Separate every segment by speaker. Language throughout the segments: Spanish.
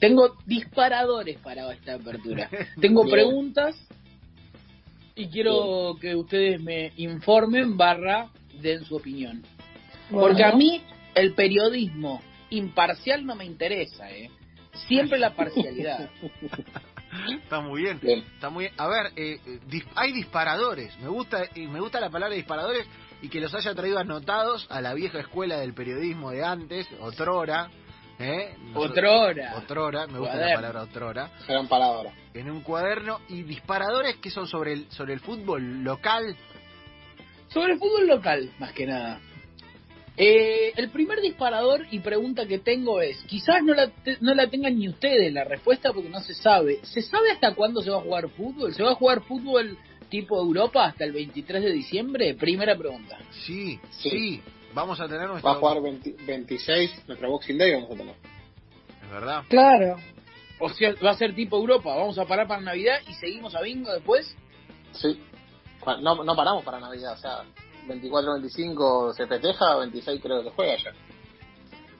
Speaker 1: Tengo disparadores para esta apertura. Tengo
Speaker 2: Bien.
Speaker 1: preguntas y quiero que ustedes me informen barra den su opinión. Porque a mí el periodismo imparcial no me interesa, ¿eh? Siempre la parcialidad.
Speaker 3: Está muy bien.
Speaker 2: Bien.
Speaker 3: Está muy bien. A ver, eh, eh, dis- hay disparadores. Me gusta y me gusta la palabra disparadores y que los haya traído anotados a la vieja escuela del periodismo de antes, otrora. ¿Eh?
Speaker 1: Otrora.
Speaker 3: Otrora, me gusta la palabra otrora.
Speaker 2: Gran palabra.
Speaker 3: En un cuaderno y disparadores que son sobre el sobre el fútbol local.
Speaker 1: Sobre el fútbol local, más que nada. Eh, el primer disparador y pregunta que tengo es, quizás no la, te- no la tengan ni ustedes la respuesta porque no se sabe. ¿Se sabe hasta cuándo se va a jugar fútbol? ¿Se va a jugar fútbol tipo Europa hasta el 23 de diciembre? Primera pregunta.
Speaker 3: Sí, sí.
Speaker 2: Sí.
Speaker 3: Vamos a tener
Speaker 2: Va
Speaker 3: nuestro
Speaker 2: a jugar 20 26, nuestro Boxing Day vamos a tener.
Speaker 3: Es verdad.
Speaker 4: Claro.
Speaker 1: O sea, va a ser tipo Europa. Vamos a parar para Navidad y seguimos a bingo después.
Speaker 2: Sí. No, no paramos para Navidad, o sea, 24, 25 se festeja, 26 creo que juega ya.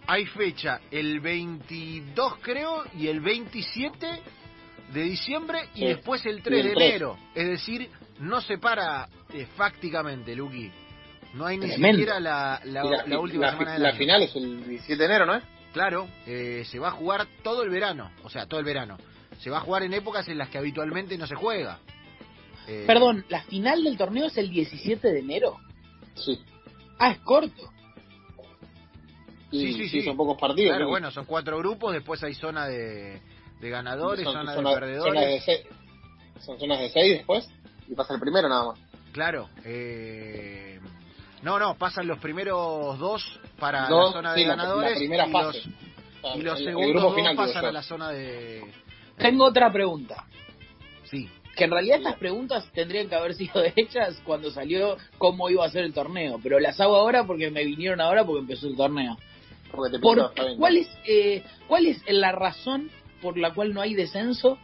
Speaker 3: Hay fecha el 22 creo y el 27 de diciembre y
Speaker 2: Sí.
Speaker 3: después el
Speaker 2: Y
Speaker 3: 3
Speaker 2: el
Speaker 3: de
Speaker 2: 3.
Speaker 3: enero. Es decir, no se para eh, fácticamente, Luqui. No hay ni siquiera la, la,
Speaker 2: la,
Speaker 3: la última
Speaker 2: la-
Speaker 3: semana del
Speaker 2: la
Speaker 3: año.
Speaker 2: final es el 17 de enero, ¿no es?
Speaker 3: Claro, eh, se va a jugar todo el verano, o sea, todo el verano. Se va a jugar en épocas en las que habitualmente no se juega. Eh,
Speaker 1: Perdón, ¿la final del torneo es el 17 de enero?
Speaker 2: Sí.
Speaker 1: Ah, es corto.
Speaker 2: Y
Speaker 3: Sí, sí, sí.
Speaker 2: son pocos partidos.
Speaker 3: Claro,
Speaker 2: ¿no?
Speaker 3: bueno, son cuatro grupos, después hay zona de, de ganadores,
Speaker 2: son,
Speaker 3: zona
Speaker 2: zona-
Speaker 3: de
Speaker 2: zonas de
Speaker 3: perdedores.
Speaker 2: seis, son zonas de 6 después y pasa el primero nada más.
Speaker 3: Claro. Eh, no, no, pasan los primeros dos para
Speaker 2: Dos,
Speaker 3: la zona de ganadores
Speaker 2: la primera
Speaker 3: y,
Speaker 2: fase.
Speaker 3: los,
Speaker 2: O sea,
Speaker 3: y los
Speaker 2: el- el
Speaker 3: segundos
Speaker 2: grupo
Speaker 3: dos
Speaker 2: final, digo
Speaker 3: pasan a la zona de...
Speaker 1: Tengo otra pregunta.
Speaker 3: Sí,
Speaker 1: Que en realidad estas preguntas tendrían que haber sido hechas cuando salió cómo iba a ser el torneo. Pero las hago ahora porque me vinieron ahora porque empezó el torneo.
Speaker 2: Porque te
Speaker 1: Por. ¿cuál, es, eh, ¿Cuál es la razón por la cual no hay descenso?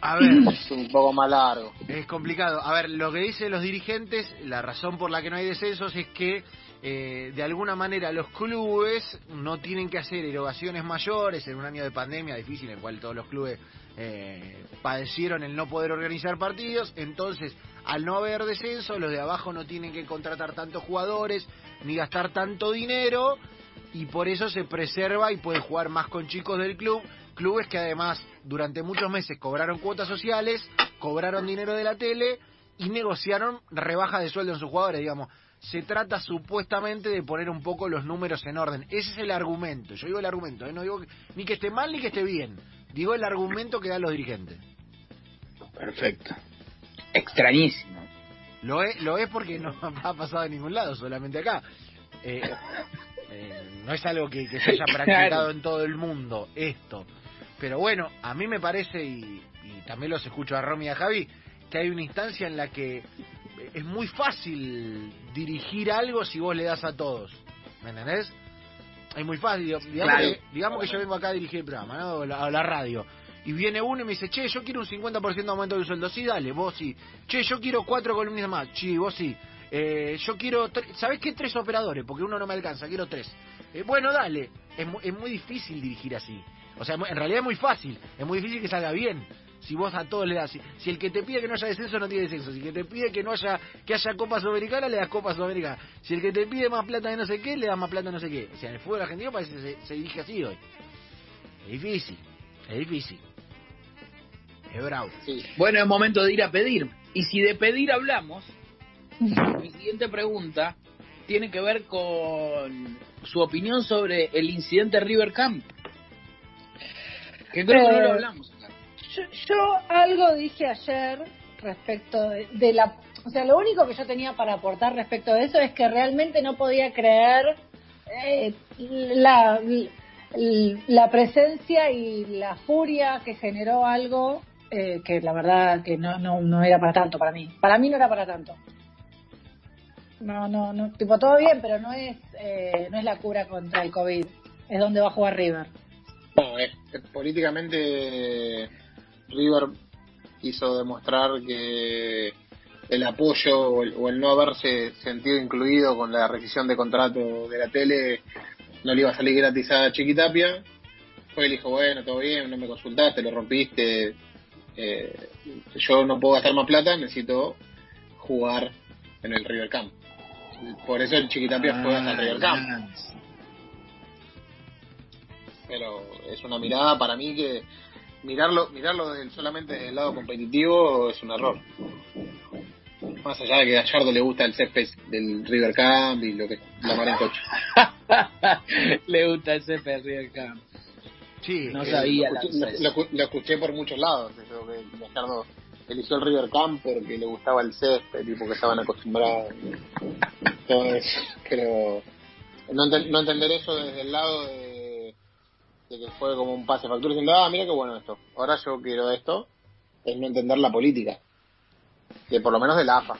Speaker 3: A ver,
Speaker 2: Es un poco más largo.
Speaker 3: es complicado. A ver, lo que dicen los dirigentes, la razón por la que no hay descensos es que eh, de alguna manera los clubes no tienen que hacer erogaciones mayores en un año de pandemia difícil en el cual todos los clubes eh, padecieron el no poder organizar partidos. Entonces, al no haber descenso, los de abajo no tienen que contratar tantos jugadores ni gastar tanto dinero y por eso se preserva y puede jugar más con chicos del club. Clubes que además durante muchos meses cobraron cuotas sociales, cobraron dinero de la tele y negociaron rebajas de sueldo en sus jugadores, digamos. Se trata supuestamente de poner un poco los números en orden. Ese es el argumento. Yo digo el argumento, ¿eh? no digo que- ni que esté mal ni que esté bien. Digo el argumento que dan los dirigentes.
Speaker 1: Perfecto. Extrañísimo.
Speaker 3: Lo es, lo es porque no ha pasado en ningún lado, solamente acá. Eh, eh, no es algo que, que se haya practicado
Speaker 1: Claro.
Speaker 3: en todo el mundo, esto. Pero bueno, a mí me parece, y, y también los escucho a Romy y a Javi, que hay una instancia en la que es muy fácil dirigir algo si vos le das a todos. ¿Me entendés? Es muy fácil. Digamos,
Speaker 1: Claro.
Speaker 3: que, digamos que yo vengo acá a dirigir el programa, ¿no? O la, radio. Y viene uno y me dice, che, yo quiero un 50% de aumento del sueldo. Sí, dale, vos sí. Che, yo quiero cuatro columnas más. Sí, vos sí. Eh, yo quiero, ¿sabés qué? Tres operadores, porque uno no me alcanza, quiero tres. Eh, bueno, dale. Es, mu- es muy difícil dirigir así. O sea, en realidad es muy fácil. Es muy difícil que salga bien. Si vos a todos le das. Si, si el que te pide que no haya descenso, no tiene descenso. Si el que te pide que no haya que haya Copa Sudamericana, le das Copa Sudamericana. Si el que te pide más plata de no sé qué, le das más plata de no sé qué. O sea, en el fútbol argentino parece que se, se dirige así hoy. Es difícil. Es difícil. Es bravo.
Speaker 2: Sí.
Speaker 1: Bueno, es momento de ir a pedir. Y si de pedir hablamos, mi siguiente pregunta tiene que ver con su opinión sobre el incidente River Camp. Que creo que no lo
Speaker 4: Eh,
Speaker 1: hablamos acá.
Speaker 4: Yo, yo algo dije ayer respecto de, de la... O sea, lo único que yo tenía para aportar respecto de eso es que realmente no podía creer eh, la, la presencia y la furia que generó algo eh, que la verdad que no, no, no era para tanto para mí. Para mí no era para tanto. No, no, no, tipo todo bien, pero no es, eh, no es la cura contra el COVID. Es donde va a jugar River.
Speaker 2: No, es- es políticamente River quiso demostrar que el apoyo o el, o el no haberse sentido incluido con la rescisión de contrato de la tele no le iba a salir gratis a Chiquitapia fue le dijo, bueno, todo bien, no me consultaste, lo rompiste, eh, yo no puedo gastar más plata, necesito jugar en el River Camp. Por eso el Chiquitapia fue hasta el River Camp. Pero es una mirada para mí que mirarlo mirarlo desde- solamente desde el lado competitivo es un error. Más allá de que a Gallardo le gusta el césped del River Camp y lo que la mar en coche.
Speaker 1: Le gusta el CP River Camp.
Speaker 3: Sí,
Speaker 1: No
Speaker 3: eh,
Speaker 1: sabía.
Speaker 2: lo, escuché, lo- lo- lo escuché por muchos lados, eso que Gallardo eligió el River Camp porque le gustaba el césped y porque estaban acostumbrados. Eso. Pero no, enten- no entender eso desde el lado de, de que fue como un pase factura diciendo, ah, mira qué bueno esto, ahora yo quiero esto, es no entender la política. Que por lo menos de la AFA.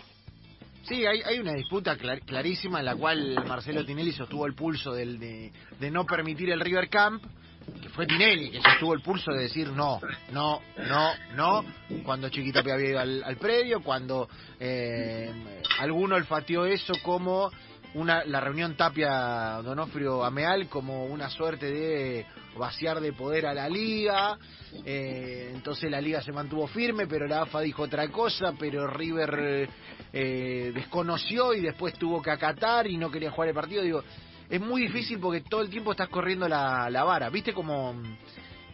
Speaker 3: Sí, hay, hay una disputa clar- clarísima en la cual Marcelo Tinelli sostuvo el pulso del, de, de no permitir el River Camp, que fue Tinelli que sostuvo el pulso de decir no, no, no, no, cuando Chiquitapia había ido al, al predio, cuando eh, alguno olfateó eso como una la reunión Tapia Donofrio Ameal como una suerte de vaciar de poder a la liga. Eh, entonces la liga se mantuvo firme pero la AFA dijo otra cosa pero River eh, desconoció y después tuvo que acatar y no quería jugar el partido. Digo es muy difícil porque todo el tiempo estás corriendo la, la vara. Viste como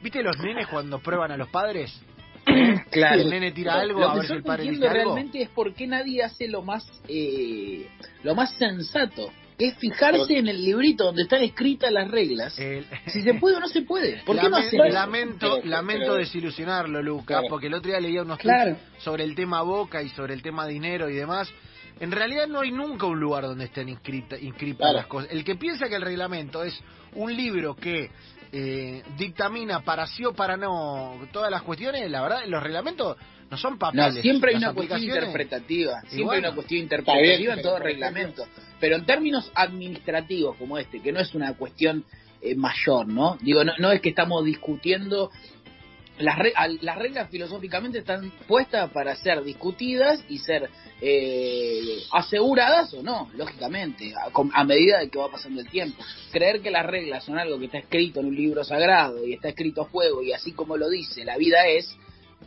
Speaker 3: viste los nenes cuando prueban a los padres
Speaker 1: Claro.
Speaker 3: el nene tira algo
Speaker 1: Lo
Speaker 3: a
Speaker 1: que
Speaker 3: ver si
Speaker 1: yo
Speaker 3: el
Speaker 1: no
Speaker 3: padre
Speaker 1: entiendo
Speaker 3: dice algo
Speaker 1: realmente es por qué nadie hace lo más eh, lo más sensato, que es fijarse en el librito donde están escritas las reglas.
Speaker 3: El-
Speaker 1: Si se puede o no se puede. ¿Por qué no
Speaker 3: lamento,
Speaker 2: Pero-
Speaker 3: lamento
Speaker 2: pero-
Speaker 3: desilusionarlo, Lucas,
Speaker 2: Claro.
Speaker 3: porque el otro día leía unos
Speaker 4: Claro.
Speaker 3: tweets sobre el tema Boca y sobre el tema dinero y demás. En realidad no hay nunca un lugar donde estén inscrita- inscritas
Speaker 2: Claro.
Speaker 3: las cosas. El que piensa que el reglamento es un libro que eh, dictamina para sí o para no todas las cuestiones, la verdad, los reglamentos no son
Speaker 1: No,
Speaker 3: papeles.
Speaker 1: siempre hay una cuestión interpretativa, siempre
Speaker 3: bueno,
Speaker 1: hay una cuestión interpretativa
Speaker 2: bien,
Speaker 1: en todo reglamento. Pero en términos administrativos como este, que no es una cuestión eh, mayor, ¿no? Digo, no, no es que estamos discutiendo las, las reglas filosóficamente están puestas para ser discutidas y ser eh, aseguradas o no, lógicamente, a, a medida de que va pasando el tiempo. Creer que las reglas son algo que está escrito en un libro sagrado y está escrito a fuego y así como lo dice, la vida es,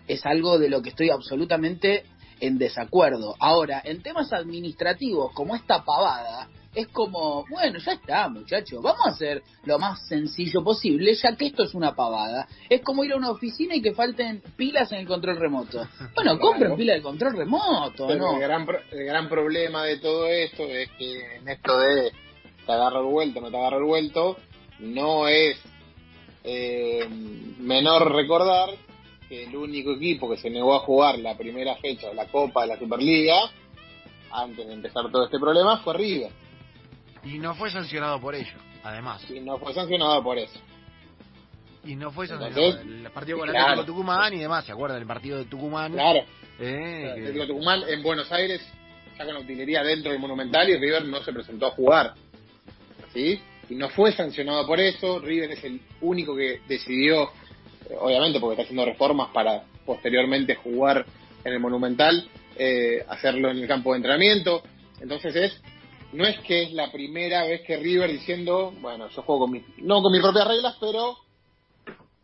Speaker 1: es algo de lo que estoy absolutamente en desacuerdo. Ahora, en temas administrativos, como esta pavada, es como, bueno, ya está, muchachos, vamos a hacer lo más sencillo posible, ya que esto es una pavada. Es como ir a una oficina y que falten pilas en el control remoto. Bueno, compren pilas de control remoto,
Speaker 2: Pero
Speaker 1: ¿no?
Speaker 2: el, gran, pro- el gran problema de todo esto es que en esto de te agarro el vuelto, no te agarro el vuelto, no es eh, menor recordar que el único equipo que se negó a jugar la primera fecha de la Copa de la Superliga, antes de empezar todo este problema, fue River.
Speaker 3: Y no fue sancionado por ello, además.
Speaker 2: Y no fue sancionado por eso.
Speaker 3: Y no fue
Speaker 2: Entonces,
Speaker 3: sancionado. El partido con el
Speaker 2: claro.
Speaker 3: Atlético Tucumán y demás, ¿se acuerdan? El partido de Tucumán.
Speaker 2: Claro,
Speaker 3: Eh,
Speaker 2: el
Speaker 3: que-
Speaker 2: Tucumán en Buenos Aires sacan utilería dentro del Monumental y River no se presentó a jugar. ¿Sí? Y no fue sancionado por eso. River es el único que decidió, obviamente porque está haciendo reformas para posteriormente jugar en el Monumental, eh, hacerlo en el campo de entrenamiento. Entonces es, no es que es la primera vez que River diciendo, bueno, yo juego con mi, no con mis propias reglas, pero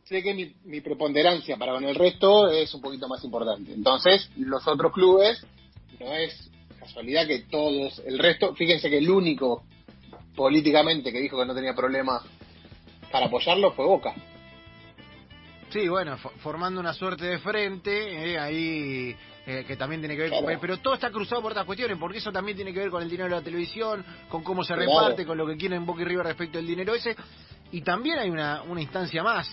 Speaker 2: sé que mi, mi preponderancia para con el resto es un poquito más importante. Entonces, los otros clubes, no es casualidad que todos, el resto, fíjense que el único políticamente que dijo que no tenía problema para apoyarlo fue Boca.
Speaker 3: Sí, bueno, fo- formando una suerte de frente, eh, ahí eh, que también tiene que ver con...
Speaker 2: Claro.
Speaker 3: Pero todo está cruzado por otras cuestiones, porque eso también tiene que ver con el dinero de la televisión, con cómo se
Speaker 2: Claro.
Speaker 3: reparte, con lo que quieren Boca y River respecto al dinero ese. Y también hay una, una instancia más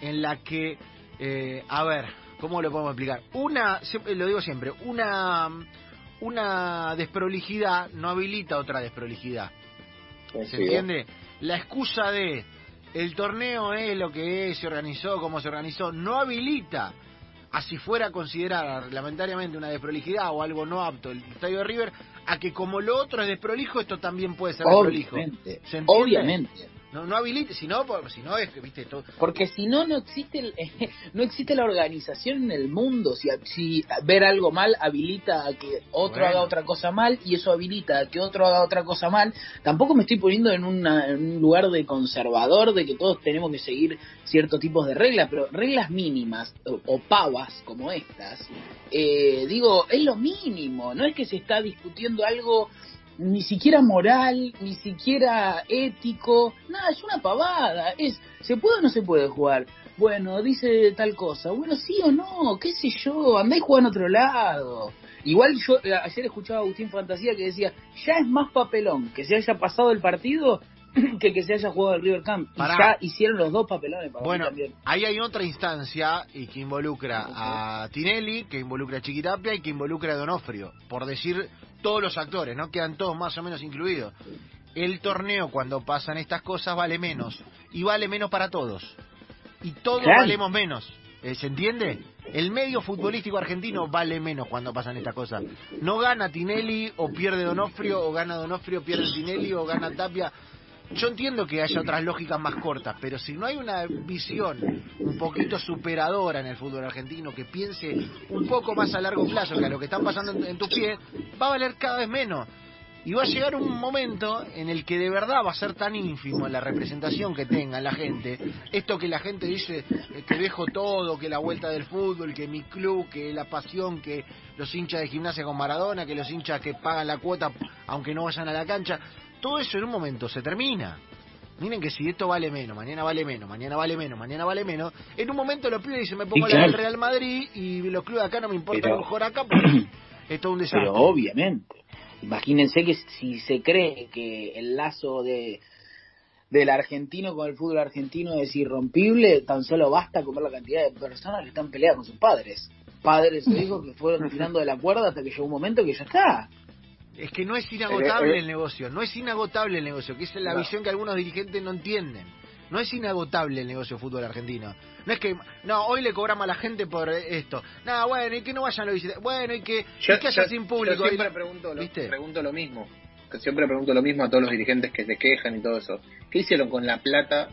Speaker 3: en la que, eh, a ver, ¿cómo lo podemos explicar? Una, lo digo siempre, una, una desprolijidad no habilita otra desprolijidad. ¿Se entiende? La excusa de el torneo es lo que es, se organizó, cómo se organizó, no habilita a si fuera a considerar reglamentariamente una desprolijidad o algo no apto el estadio de River, a que como lo otro es desprolijo, esto también puede ser desprolijo.
Speaker 1: Obviamente,
Speaker 3: No, no habilite, si no, por- si no es que, viste, todo.
Speaker 1: Porque si no, no existe el- no existe la organización en el mundo. Si, si ver algo mal habilita a que otro
Speaker 3: Bueno.
Speaker 1: haga otra cosa mal y eso habilita a que otro haga otra cosa mal, tampoco me estoy poniendo en, una- en un lugar de conservador de que todos tenemos que seguir ciertos tipos de reglas, pero reglas mínimas o, o pavas como estas, eh, digo, es lo mínimo. No es que se está discutiendo algo ni siquiera moral, ni siquiera ético, nada, es una pavada, es, ¿se puede o no se puede jugar? Bueno, dice tal cosa, bueno, sí o no, qué sé yo, andá y juega en otro lado. Igual yo eh, ayer escuchaba a Agustín Fantasía que decía, ya es más papelón que se haya pasado el partido que que se haya jugado el River Camp. Y ya hicieron los dos papelones para
Speaker 3: Bueno, ahí hay otra instancia y que involucra a Tinelli, que involucra a Chiquitapia y que involucra a Donofrio, por decir todos los actores, ¿no? Quedan todos más o menos incluidos. El torneo cuando pasan estas cosas vale menos y vale menos para todos. Y todos valemos menos. Eh, ¿Se entiende? El medio futbolístico argentino vale menos cuando pasan estas cosas. No gana Tinelli o pierde Donofrio, o gana Donofrio, pierde Tinelli, o gana Tapia. Yo entiendo que haya otras lógicas más cortas, pero si no hay una visión un poquito superadora en el fútbol argentino, que piense un poco más a largo plazo que a lo que están pasando en, en tus pies, va a valer cada vez menos. Y va a llegar un momento en el que de verdad va a ser tan ínfimo la representación que tenga la gente. Esto que la gente dice eh, que dejo todo, que la vuelta del fútbol, que mi club, que la pasión, que los hinchas de gimnasia con Maradona, que los hinchas que pagan la cuota aunque no vayan a la cancha. Todo eso en un momento se termina. Miren que si esto vale menos, mañana vale menos, mañana vale menos, mañana vale menos, en un momento los pibes dicen me pongo
Speaker 1: Sí, claro.
Speaker 3: Real Madrid y los clubes acá no me importa
Speaker 1: Pero-
Speaker 3: lo mejor acá porque es todo un desastre.
Speaker 1: Pero obviamente. Imagínense que si se cree que el lazo de del argentino con el fútbol argentino es irrompible, tan solo basta con ver la cantidad de personas que están peleadas con sus padres. Padres o hijos que fueron tirando de la cuerda hasta que llegó un momento que ya está.
Speaker 3: Es que no es inagotable
Speaker 2: Eh, eh,
Speaker 3: el negocio, no es inagotable el negocio, que es la
Speaker 2: No.
Speaker 3: visión que algunos dirigentes no entienden. No es inagotable el negocio de fútbol argentino. No es que, no, hoy le cobramos a la gente por esto. No, bueno, y que no vayan los visitantes. Bueno, y que,
Speaker 2: Yo,
Speaker 3: y que haya
Speaker 2: yo-
Speaker 3: sin público.
Speaker 2: yo siempre
Speaker 3: Y-
Speaker 2: pregunto lo,
Speaker 3: ¿Viste?
Speaker 2: pregunto lo mismo. Que siempre pregunto lo mismo a todos los dirigentes que se quejan y todo eso. ¿Qué hicieron con la plata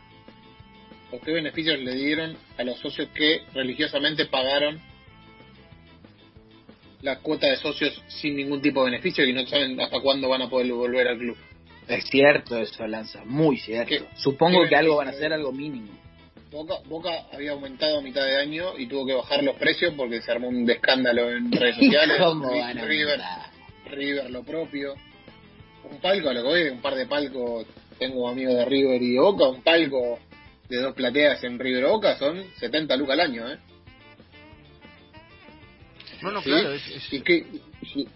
Speaker 2: o qué beneficios le dieron a los socios que religiosamente pagaron la cuota de socios sin ningún tipo de beneficio y no saben hasta cuándo van a poder volver al club?
Speaker 1: Es cierto eso, Lanza, muy cierto.
Speaker 2: ¿Qué-
Speaker 1: Supongo
Speaker 2: qué
Speaker 1: que algo van a hacer, algo mínimo.
Speaker 2: Boca, Boca había aumentado a mitad de año y tuvo que bajar los precios porque se armó un escándalo en redes sociales.
Speaker 1: ¿Cómo van a
Speaker 2: River, lo propio. Un palco, a lo que voy, un par de palcos. Tengo amigos de River y de Boca. Un palco de dos plateas en River Boca son 70 lucas al año, ¿eh?
Speaker 3: No, no,
Speaker 2: ¿Sí?
Speaker 3: claro, es, es-
Speaker 2: Y, que,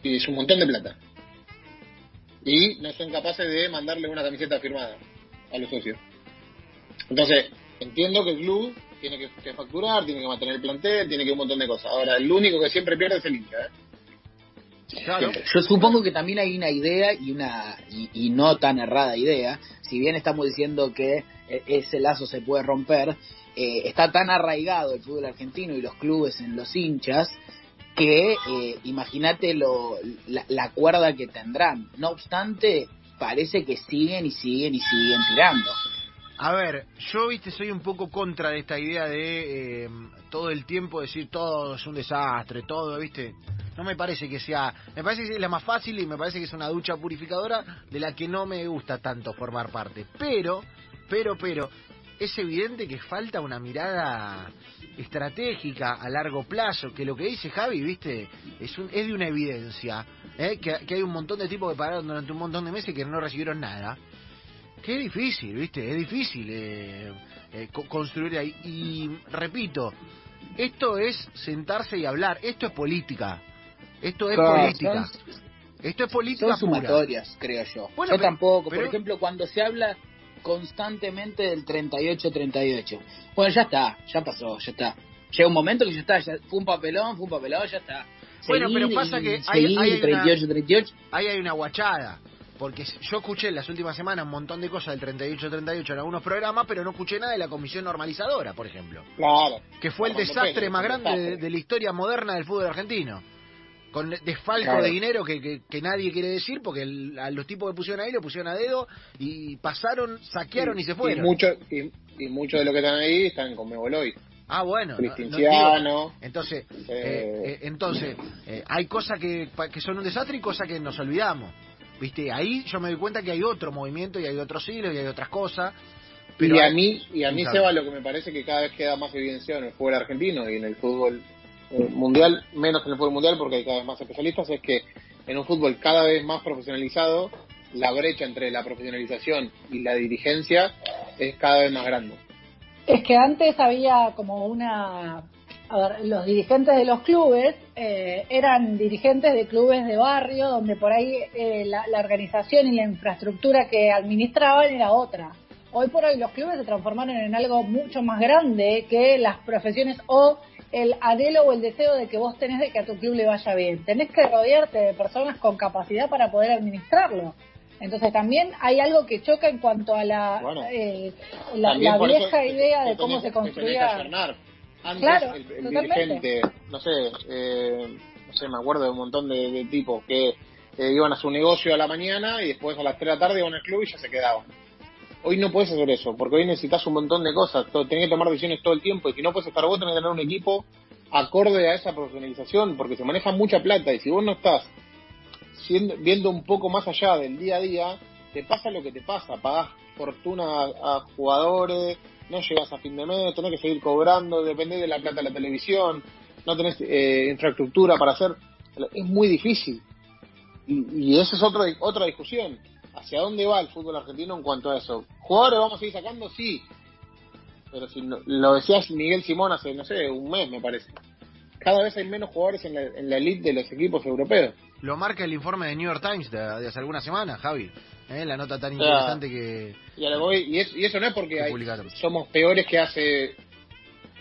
Speaker 2: y- es un montón de plata. Y no son capaces de mandarle una camiseta firmada a los socios. Entonces, entiendo que el club tiene que, que facturar, tiene que mantener el plantel, tiene que un montón de cosas. Ahora, el único que siempre pierde es el hincha, ¿eh?
Speaker 3: claro.
Speaker 1: Yo supongo que también hay una idea y una y, y no tan errada idea. Si bien estamos diciendo que eh, ese lazo se puede romper, eh, está tan arraigado el fútbol argentino y los clubes en los hinchas que eh, imagínate la, la cuerda que tendrán. No obstante, parece que siguen y siguen y siguen tirando.
Speaker 3: A ver, yo, viste, soy un poco contra de esta idea de eh, todo el tiempo decir todo es un desastre, todo, viste. No me parece que sea, me parece que es la más fácil y me parece que es una ducha purificadora de la que no me gusta tanto formar parte. Pero, pero, pero, es evidente que falta una mirada estratégica a largo plazo, que lo que dice Javi, viste, es, un, es de una evidencia, ¿eh? que, que hay un montón de tipos que pararon durante un montón de meses y que no recibieron nada. Que es difícil, ¿viste? Es difícil eh, eh, co- construir ahí. Y repito, esto es sentarse y hablar. Esto es política. Esto es
Speaker 1: Claro,
Speaker 3: política.
Speaker 1: son-
Speaker 3: Esto es política
Speaker 1: Son
Speaker 3: pura.
Speaker 1: sumatorias, creo yo.
Speaker 3: Bueno,
Speaker 1: yo
Speaker 3: pero-
Speaker 1: tampoco.
Speaker 3: pero-
Speaker 1: Por ejemplo, cuando se habla constantemente del 38-38. Bueno, ya está, ya pasó, ya está. Llega un momento que ya está, ya fue un papelón, fue un papelón, ya está.
Speaker 3: Bueno, pero pasa que hay-
Speaker 1: seguir
Speaker 3: hay una-
Speaker 1: 38-38.
Speaker 3: Ahí hay una guachada. Porque yo escuché en las últimas semanas un montón de cosas del 38-38 en algunos programas, pero no escuché nada de la comisión normalizadora, por ejemplo.
Speaker 2: Claro.
Speaker 3: Que fue el desastre más grande de la historia moderna del fútbol argentino. Con desfalco
Speaker 2: Claro.
Speaker 3: de dinero que, que, que nadie quiere decir, porque el- a los tipos que pusieron ahí lo pusieron a dedo y pasaron, saquearon y, se fueron.
Speaker 2: Y mucho, y, y mucho de lo que están ahí están con Mebol hoy.
Speaker 3: Ah, bueno. no- entonces,
Speaker 2: Eh.
Speaker 3: eh, eh, entonces eh, hay cosas que, que son un desastre y cosas que nos olvidamos. ¿Viste? Ahí yo me doy cuenta que hay otro movimiento y hay otros hilos y hay otras cosas. Pero
Speaker 2: y a mí, y a mí. Seba, lo que me parece que cada vez queda más evidenciado en el fútbol argentino y en el fútbol eh, mundial, menos en el fútbol mundial porque hay cada vez más especialistas, es que en un fútbol cada vez más profesionalizado, la brecha entre la profesionalización y la dirigencia es cada vez más grande.
Speaker 4: Es que antes había como una... A ver, los dirigentes de los clubes eh, eran dirigentes de clubes de barrio donde por ahí eh, la, la organización y la infraestructura que administraban era otra. Hoy por hoy los clubes se transformaron en algo mucho más grande que las profesiones o el anhelo o el deseo de que vos tenés de que a tu club le vaya bien. Tenés que rodearte de personas con capacidad para poder administrarlo. Entonces también hay algo que choca en cuanto a la,
Speaker 2: Bueno,
Speaker 4: eh, la, vieja idea de cómo
Speaker 2: tenés-
Speaker 4: se construía.
Speaker 2: Antes
Speaker 4: Claro,
Speaker 2: el, el dirigente, no sé, eh, no sé, me acuerdo de un montón de, de tipos que eh, iban a su negocio a la mañana y después a las 3 de la tarde iban al club y ya se quedaban. Hoy no puedes hacer eso, porque hoy necesitas un montón de cosas, tenés que tomar decisiones todo el tiempo y si no puedes estar vos tenés que tener un equipo acorde a esa profesionalización, porque se maneja mucha plata y si vos no estás viendo un poco más allá del día a día, te pasa lo que te pasa, pagás fortuna a, jugadores, no llegas a fin de mes, tenés que seguir cobrando, dependés de la plata de la televisión, no tenés eh, infraestructura para hacer, es muy difícil. Y, y esa es otro, otra discusión. ¿Hacia dónde va el fútbol argentino en cuanto a eso? ¿Jugadores vamos a seguir sacando? Sí. Pero si no- lo decías Miguel Simón hace, no sé, un mes me parece. Cada vez hay menos jugadores en la, en la elite de los equipos europeos.
Speaker 3: Lo marca el informe de New York Times de, de hace algunas semanas, Javi. ¿eh? La nota tan
Speaker 2: O sea,
Speaker 3: interesante que,
Speaker 2: Y, lo voy- y, es- y eso no es porque
Speaker 3: que
Speaker 2: hay- somos peores que hace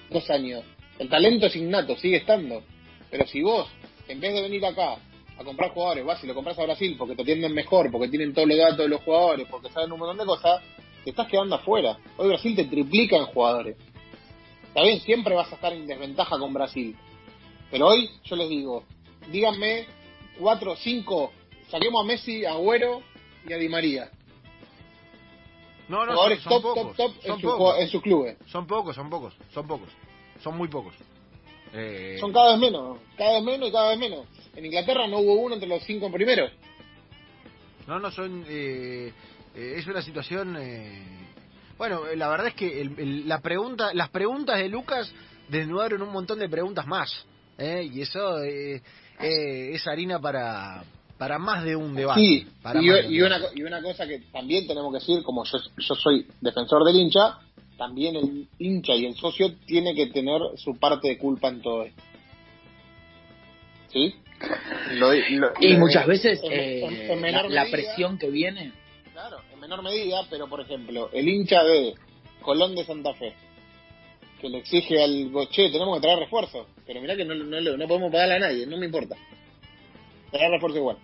Speaker 2: dos años. El talento es innato, sigue estando. Pero si vos, en vez de venir acá a comprar jugadores, vas y lo compras a Brasil porque te atienden mejor, porque tienen todos los datos de los jugadores, porque saben un montón de cosas, te estás quedando afuera. Hoy Brasil te triplica en jugadores. Está bien, siempre vas a estar en desventaja con Brasil. Pero hoy yo les digo, díganme cuatro, cinco, saquemos a Messi, a Agüero y a Di María.
Speaker 3: No, no,
Speaker 2: jugadores
Speaker 3: son, son
Speaker 2: top,
Speaker 3: pocos.
Speaker 2: top, top en, en sus clubes.
Speaker 3: son pocos, son pocos, son pocos. Son muy pocos. Eh,
Speaker 2: Son cada vez menos, cada vez menos y cada vez menos. En Inglaterra no hubo uno entre los cinco primeros.
Speaker 3: No, no son. eh, eh, es una situación. eh, bueno, la verdad es que el- el- la pregunta, las preguntas de Lucas desnudaron un montón de preguntas más. ¿eh? Y eso es harina para para más de un debate.
Speaker 2: Sí,
Speaker 3: para
Speaker 2: y,
Speaker 3: un
Speaker 2: una, y una cosa que también tenemos que decir, como yo, yo soy defensor del hincha, también el hincha y el socio tiene que tener su parte de culpa en todo esto. ¿Sí? Lo- lo-
Speaker 1: Y
Speaker 2: lo-
Speaker 1: muchas veces
Speaker 2: en-
Speaker 1: eh,
Speaker 2: en- en
Speaker 1: la,
Speaker 2: menor
Speaker 1: la
Speaker 2: medida,
Speaker 1: presión que viene.
Speaker 2: Claro, en menor medida, pero por ejemplo, el hincha de Colón de Santa Fe, que le exige al Goche, tenemos que traer refuerzos, pero mirá que no, no, no, no podemos pagarle a nadie, no me importa. Traer refuerzo igual.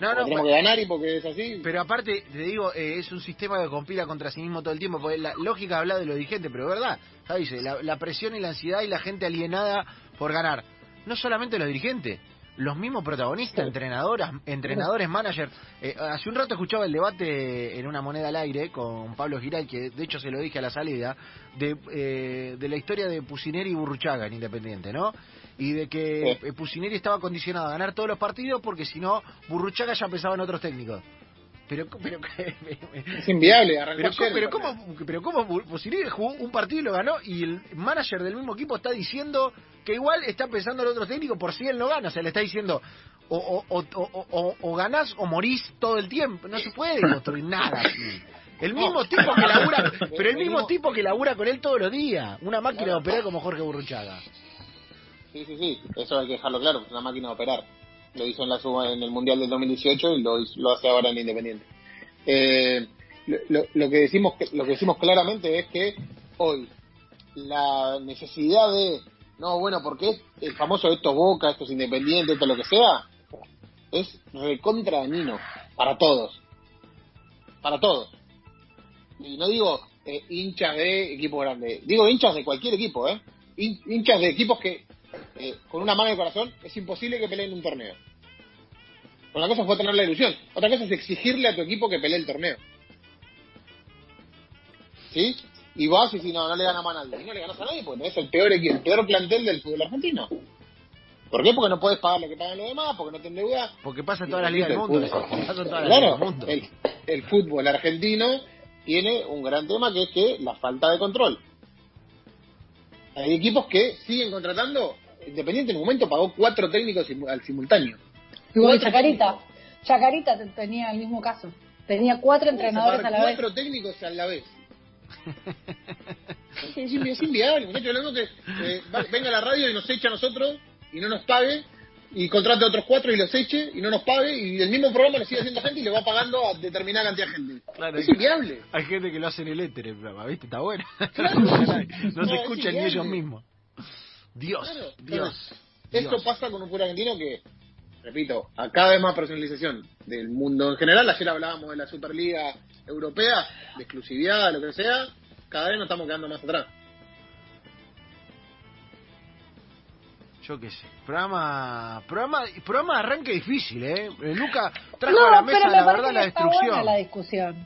Speaker 3: No, no,
Speaker 2: tenemos que ganar y porque es así.
Speaker 3: Pero aparte, te digo, eh, es un sistema que compila contra sí mismo todo el tiempo, porque la lógica habla de los dirigentes, pero es verdad, Javi la, la presión y la ansiedad y la gente alienada por ganar. No solamente los dirigentes, los mismos protagonistas, entrenadoras, entrenadores, managers. Eh, hace un rato escuchaba el debate en una moneda al aire con Pablo Giral, que de hecho se lo dije a la salida, de, eh, de la historia de Pusineri y Burruchaga en Independiente, ¿no? Y de que
Speaker 2: Sí.
Speaker 3: eh, Pusineri estaba condicionado a ganar todos los partidos porque si no, Burruchaga ya pensaba en otros técnicos. Pero, pero,
Speaker 2: Es inviable,
Speaker 3: pero,
Speaker 2: ayer,
Speaker 3: pero cómo, pero cómo jugó un partido y lo ganó y el manager del mismo equipo está diciendo que igual está pensando en el otro técnico por si él no gana, o sea, le está diciendo o, o, o, o, o- o ganás o morís todo el tiempo, no se puede construir nada así. El mismo
Speaker 2: No.
Speaker 3: tipo que labura, pero el mismo tipo que labura con él todos los días, una máquina
Speaker 2: Claro.
Speaker 3: de operar como Jorge Burruchaga.
Speaker 2: Sí, sí, sí, eso hay que dejarlo claro, es una máquina de operar. Lo hizo en, la suma, en el Mundial del 2018 y lo, hace ahora en Independiente. Eh, lo, lo- que decimos lo que decimos claramente es que hoy la necesidad de no bueno porque el famoso esto Boca esto es Independiente esto lo que sea es recontra dañino para todos para todos y no digo eh, hinchas de equipos grandes digo hinchas de cualquier equipo eh Hin- hinchas de equipos que eh, con una mano de corazón, es imposible que peleen un torneo. Una cosa fue tener la ilusión, otra cosa es exigirle a tu equipo que pelee el torneo. ¿Sí? Y vas y si no, no le ganas a nadie. Y no le ganas a nadie porque tenés el peor, equi- el peor plantel del fútbol argentino. ¿Por qué? Porque no puedes pagar lo que pagan los demás, porque no te endeudas.
Speaker 3: Porque pasa en todas las ligas del mundo.
Speaker 2: Claro, el, el fútbol argentino tiene un gran tema que es que la falta de control. Hay equipos que siguen contratando. Independiente en un momento pagó cuatro técnicos al simultáneo.
Speaker 4: Igual Chacarita. Chacarita te- tenía el mismo caso. Tenía cuatro entrenadores a la vez.
Speaker 2: Cuatro técnicos a la vez. es, invi- es inviable, muchachos. Lo mismo que eh, va- venga a la radio y nos echa a nosotros y no nos pague. Y contrate a otros cuatro y los eche y no nos pague. Y el mismo programa lo sigue haciendo gente y le va pagando a determinada cantidad de gente.
Speaker 3: Claro,
Speaker 2: es
Speaker 3: hay-
Speaker 2: inviable.
Speaker 3: Hay gente que lo hace en el éter el programa, ¿viste? Está bueno.
Speaker 2: Claro.
Speaker 3: no
Speaker 2: No,
Speaker 3: se
Speaker 2: es
Speaker 3: escuchan ni ellos mismos. Dios,
Speaker 2: Claro,
Speaker 3: Dios.
Speaker 2: Esto
Speaker 3: Dios.
Speaker 2: pasa con un fútbol argentino que, repito, a cada vez más personalización del mundo en general. Ayer hablábamos de la Superliga Europea, de exclusividad, lo que sea. Cada vez nos estamos quedando más atrás.
Speaker 3: Yo qué sé. Programa, programa, programa de arranque difícil, ¿eh? Eh, Luca trajo
Speaker 4: No,
Speaker 3: a la mesa
Speaker 4: me
Speaker 3: la verdad la destrucción.
Speaker 4: la discusión.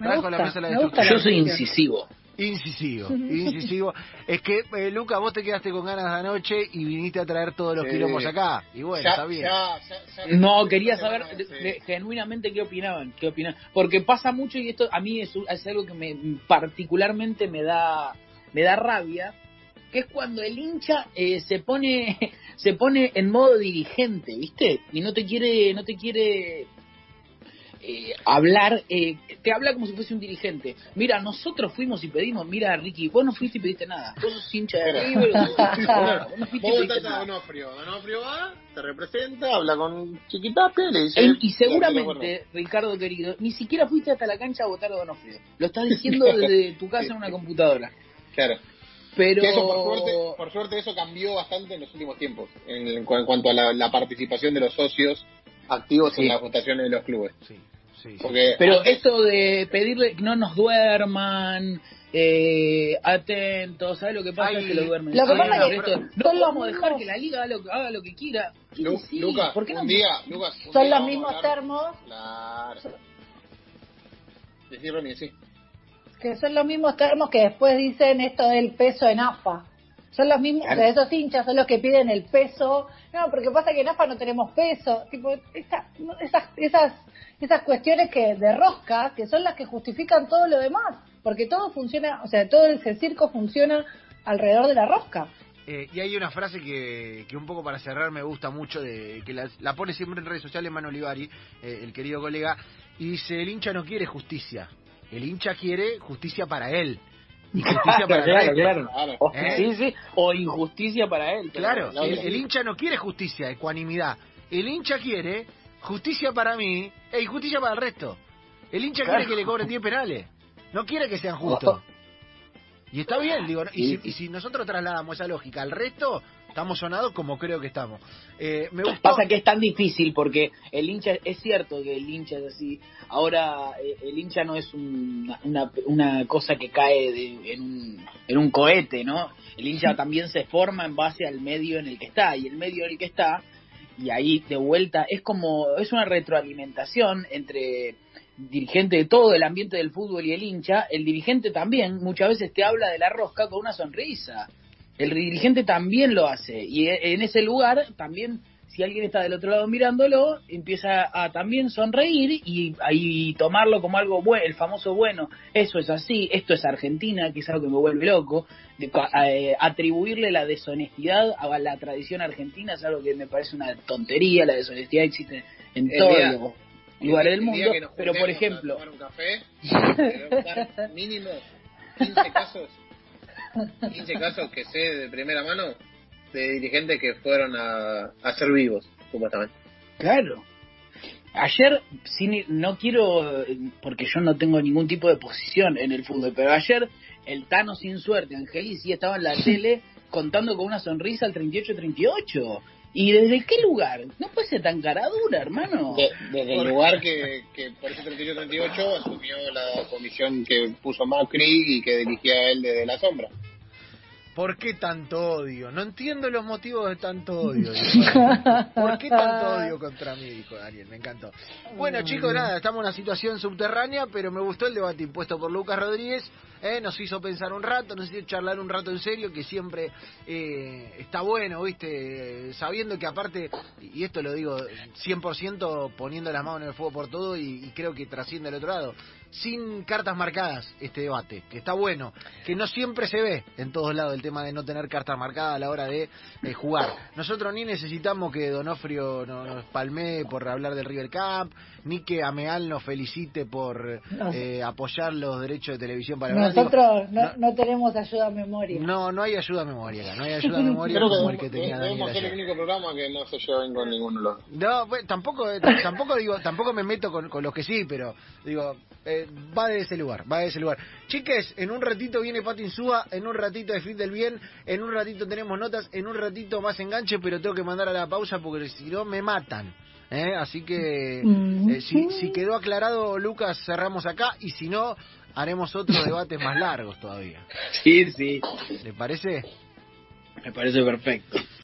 Speaker 4: Me
Speaker 3: Trajo a
Speaker 4: gusta,
Speaker 3: la mesa la
Speaker 4: me gusta
Speaker 3: destrucción.
Speaker 1: Yo soy incisivo.
Speaker 3: Incisivo, incisivo. Es que, eh, Luca, vos te quedaste con ganas de anoche y viniste a traer todos los
Speaker 2: Sí.
Speaker 3: quilombos acá. Y bueno,
Speaker 2: Ya-
Speaker 3: está bien.
Speaker 2: ya- ya- ya-
Speaker 1: No, quería saber de- de- genuinamente qué opinaban, qué opinaban, porque pasa mucho y esto a mí es, es algo que me particularmente me da me da rabia, que es cuando el hincha eh, se pone se pone en modo dirigente, ¿viste? Y no te quiere no te quiere eh, hablar, eh, te habla como si fuese un dirigente. Mira, nosotros fuimos y pedimos, mira Ricky, vos no fuiste y pediste nada. Vos sos hincha de
Speaker 2: Pero-
Speaker 1: River, vos no fuiste y
Speaker 2: Vos
Speaker 1: pediste
Speaker 2: votás a. Donofrio. Donofrio va, te representa, habla con Chiquitape, le dice.
Speaker 1: Y
Speaker 2: "Estoy de
Speaker 1: seguramente, Ricardo querido, ni siquiera fuiste hasta la cancha a votar a Donofrio. Lo estás diciendo desde tu casa en una computadora.
Speaker 2: acuerdo". Claro.
Speaker 1: Pero
Speaker 2: Que eso, por suerte, por suerte, eso cambió bastante en los últimos tiempos, en, en en cuanto a la, la participación de los socios activos
Speaker 1: Sí.
Speaker 2: en las votaciones de los clubes.
Speaker 3: Sí, sí, sí.
Speaker 2: Porque
Speaker 1: pero esto de pedirle que no nos duerman, eh, atentos, ¿sabes lo que pasa?
Speaker 3: Ay,
Speaker 1: es que lo duermen.
Speaker 4: Lo que pasa es que
Speaker 1: esto-
Speaker 4: los
Speaker 1: podemos dejar que la liga haga lo, que- haga lo que quiera.
Speaker 2: Lu-
Speaker 1: sí,
Speaker 2: Lucas,
Speaker 1: ¿por qué no?
Speaker 2: un día, Lucas, un
Speaker 4: Son
Speaker 2: día
Speaker 4: los
Speaker 2: vamos a
Speaker 4: mismos
Speaker 2: hablar-
Speaker 4: termos,
Speaker 2: Claro. Decí, Ronnie, sí.
Speaker 4: que son los mismos termos que después dicen esto del peso en AFA. Son los mismos,
Speaker 1: Claro.
Speaker 4: o sea, esos hinchas son los que piden el peso. No, porque pasa que en AFA no tenemos peso. Tipo, esa- esas, esas, esas cuestiones que de rosca, que son las que justifican todo lo demás. Porque todo funciona, o sea, todo ese circo funciona alrededor de la rosca.
Speaker 3: Eh, y hay una frase que, que un poco para cerrar me gusta mucho, de que la, la pone siempre en redes sociales Mano Olivari, eh, el querido colega, y dice, el hincha no quiere justicia, el hincha quiere justicia para él. Y justicia para el
Speaker 1: claro,
Speaker 3: resto.
Speaker 1: claro.
Speaker 2: Claro.
Speaker 1: O,
Speaker 3: ¿Eh?
Speaker 1: sí, sí, o injusticia para él.
Speaker 3: Claro, el hincha no quiere justicia, ecuanimidad. El hincha quiere justicia para mí e injusticia para el resto. El hincha
Speaker 1: Claro.
Speaker 3: quiere que le cobren 10 penales. No quiere que sean justos. Y está bien, digo, ¿no? y, si, y si nosotros trasladamos esa lógica al resto, estamos sonados como creo que estamos. Eh, me gustó.
Speaker 1: Pasa que es tan difícil porque el hincha, es cierto que el hincha es así. Ahora, eh, el hincha no es un- una, una cosa que cae de- en, un, en un cohete, ¿no? El hincha también se forma en base al medio en el que está. Y el medio en el que está, y ahí de vuelta, es como, es una retroalimentación entre dirigente de todo el ambiente del fútbol y el hincha. El dirigente también muchas veces te habla de la rosca con una sonrisa. El dirigente también lo hace y e- en ese lugar también si alguien está del otro lado mirándolo empieza a también sonreír y tomarlo como algo bueno, el famoso bueno, eso es así, esto es Argentina, que es algo que me vuelve loco, de eh, atribuirle la deshonestidad a la tradición argentina es algo que me parece una tontería, la deshonestidad existe en
Speaker 2: El
Speaker 1: todos los lugares del mundo, pero por ejemplo,
Speaker 2: tomar un café, mínimo 15 casos, 15 casos que sé de primera mano de dirigentes que fueron a, a ser vivos, supuestamente.
Speaker 1: Claro. Ayer, sin, no quiero, porque yo no tengo ningún tipo de posición en el fútbol, pero ayer el Tano sin suerte, Angelici, estaba en la tele contando con una sonrisa al 38-38. ¿Y desde qué lugar? No puede ser tan cara dura, hermano.
Speaker 2: De- desde el lugar que, que por ese 38-38 asumió la comisión que puso Macri y que dirigía él desde la sombra.
Speaker 3: ¿Por qué tanto odio? No entiendo los motivos de tanto odio. ¿Por qué tanto odio contra mí? Dijo Daniel, me encantó. Bueno, chicos, nada, estamos en una situación subterránea, pero me gustó el debate impuesto por Lucas Rodríguez. Eh, nos hizo pensar un rato, nos hizo charlar un rato en serio, que siempre eh, está bueno, ¿viste? Sabiendo que aparte, y esto lo digo 100% poniendo las manos en el fuego por todo y, y creo que trasciende al otro lado, sin cartas marcadas este debate, que está bueno, que no siempre se ve en todos lados el tema de no tener cartas marcadas a la hora de eh, jugar. Nosotros ni necesitamos que Donofrio nos, nos palmee por hablar del River Camp, ni que Ameal nos felicite por eh, apoyar los derechos de televisión para
Speaker 4: Nosotros no,
Speaker 3: no-
Speaker 4: no tenemos ayuda a memoria.
Speaker 3: No, no hay ayuda a memoria acá, no hay ayuda a memoria
Speaker 2: Creo que
Speaker 3: como el
Speaker 2: debemos,
Speaker 3: que tenía Daniel
Speaker 2: ser el único programa que no se lleva bien con ninguno de los dos.
Speaker 3: No, pues, tampoco, eh, tampoco digo, tampoco me meto con, con los que sí, pero digo, eh, va de ese lugar, va de ese lugar. Chiques, en un ratito viene Pati Insúa, en un ratito de Fit del Bien, en un ratito tenemos notas, en un ratito más enganche, pero tengo que mandar a la pausa porque si no me matan. ¿eh? Así que eh, si, si quedó aclarado, Lucas, cerramos acá y si no, haremos otros debates más largos todavía.
Speaker 1: Sí, sí,
Speaker 3: ¿Le parece?
Speaker 1: me parece perfecto.